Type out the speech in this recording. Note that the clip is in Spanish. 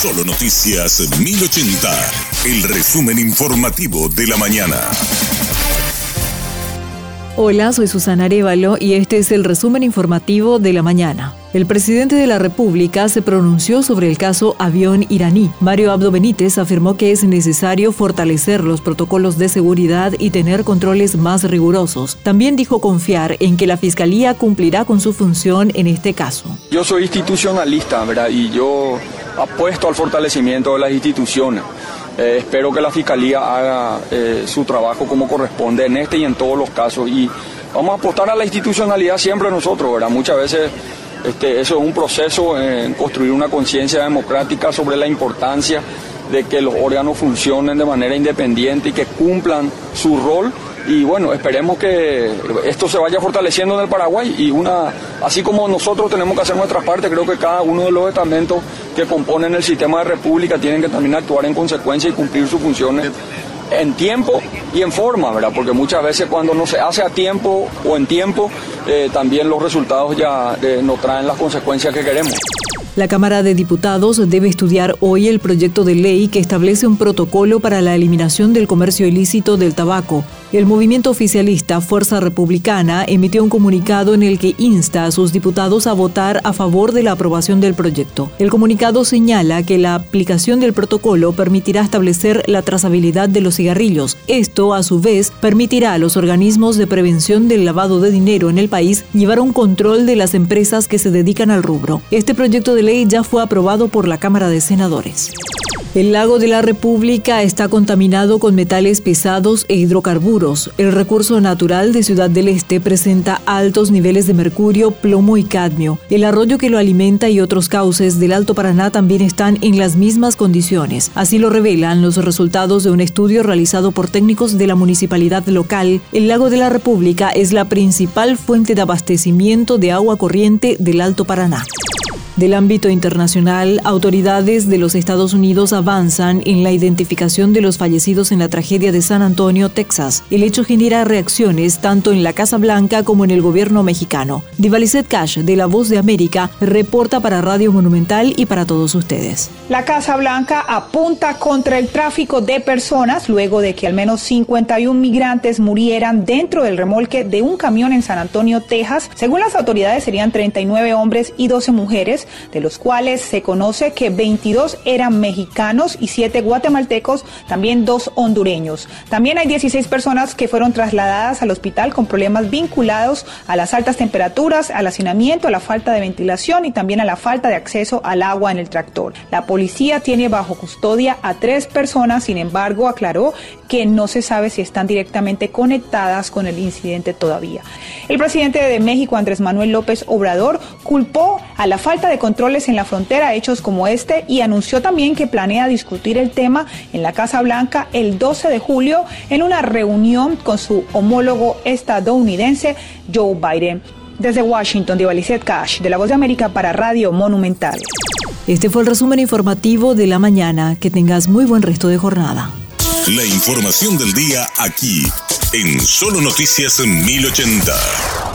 Solo Noticias 1080, el resumen informativo de la mañana. Hola, soy Susana Arevalo y este es el resumen informativo de la mañana. El presidente de la República se pronunció sobre el caso avión iraní. Mario Abdo Benítez afirmó que es necesario fortalecer los protocolos de seguridad y tener controles más rigurosos. También dijo confiar en que la Fiscalía cumplirá con su función en este caso. Yo soy institucionalista, ¿verdad? Y yo apuesto al fortalecimiento de las instituciones. Eh, espero que la Fiscalía haga eh, su trabajo como corresponde en este y en todos los casos. Y vamos a apostar a la institucionalidad siempre nosotros, ¿verdad? Muchas veces este, eso es un proceso en construir una conciencia democrática sobre la importancia de que los órganos funcionen de manera independiente y que cumplan su rol y bueno, esperemos que esto se vaya fortaleciendo en el Paraguay y una, así como nosotros tenemos que hacer nuestra parte, creo que cada uno de los estamentos que componen el sistema de república tienen que también actuar en consecuencia y cumplir sus funciones en tiempo y en forma, ¿verdad? Porque muchas veces cuando no se hace a tiempo o en tiempo, eh, también los resultados ya eh, no traen las consecuencias que queremos. La Cámara de Diputados debe estudiar hoy el proyecto de ley que establece un protocolo para la eliminación del comercio ilícito del tabaco. El movimiento oficialista Fuerza Republicana emitió un comunicado en el que insta a sus diputados a votar a favor de la aprobación del proyecto. El comunicado señala que la aplicación del protocolo permitirá establecer la trazabilidad de los cigarrillos. Esto, a su vez, permitirá a los organismos de prevención del lavado de dinero en el país llevar un control de las empresas que se dedican al rubro. Este proyecto de ya fue aprobado por la Cámara de Senadores. El lago de la República está contaminado con metales pesados e hidrocarburos. El recurso natural de Ciudad del Este presenta altos niveles de mercurio, plomo y cadmio. El arroyo que lo alimenta y otros cauces del Alto Paraná también están en las mismas condiciones. Así lo revelan los resultados de un estudio realizado por técnicos de la municipalidad local. El lago de la República es la principal fuente de abastecimiento de agua corriente del Alto Paraná. Del ámbito internacional, autoridades de los Estados Unidos avanzan en la identificación de los fallecidos en la tragedia de San Antonio, Texas. El hecho genera reacciones tanto en la Casa Blanca como en el gobierno mexicano. Divalicet Cash, de La Voz de América, reporta para Radio Monumental y para todos ustedes. La Casa Blanca apunta contra el tráfico de personas luego de que al menos 51 migrantes murieran dentro del remolque de un camión en San Antonio, Texas. Según las autoridades, serían 39 hombres y 12 mujeres de los cuales se conoce que 22 eran mexicanos y 7 guatemaltecos, también dos hondureños. También hay 16 personas que fueron trasladadas al hospital con problemas vinculados a las altas temperaturas, al hacinamiento, a la falta de ventilación y también a la falta de acceso al agua en el tractor. La policía tiene bajo custodia a tres personas, sin embargo, aclaró que no se sabe si están directamente conectadas con el incidente todavía. El presidente de México, Andrés Manuel López Obrador, culpó a la falta de controles en la frontera hechos como este y anunció también que planea discutir el tema en la Casa Blanca el 12 de julio en una reunión con su homólogo estadounidense Joe Biden. Desde Washington, de Valicet Cash, de La Voz de América para Radio Monumental. Este fue el resumen informativo de la mañana. Que tengas muy buen resto de jornada. La información del día aquí, en Solo Noticias 1080.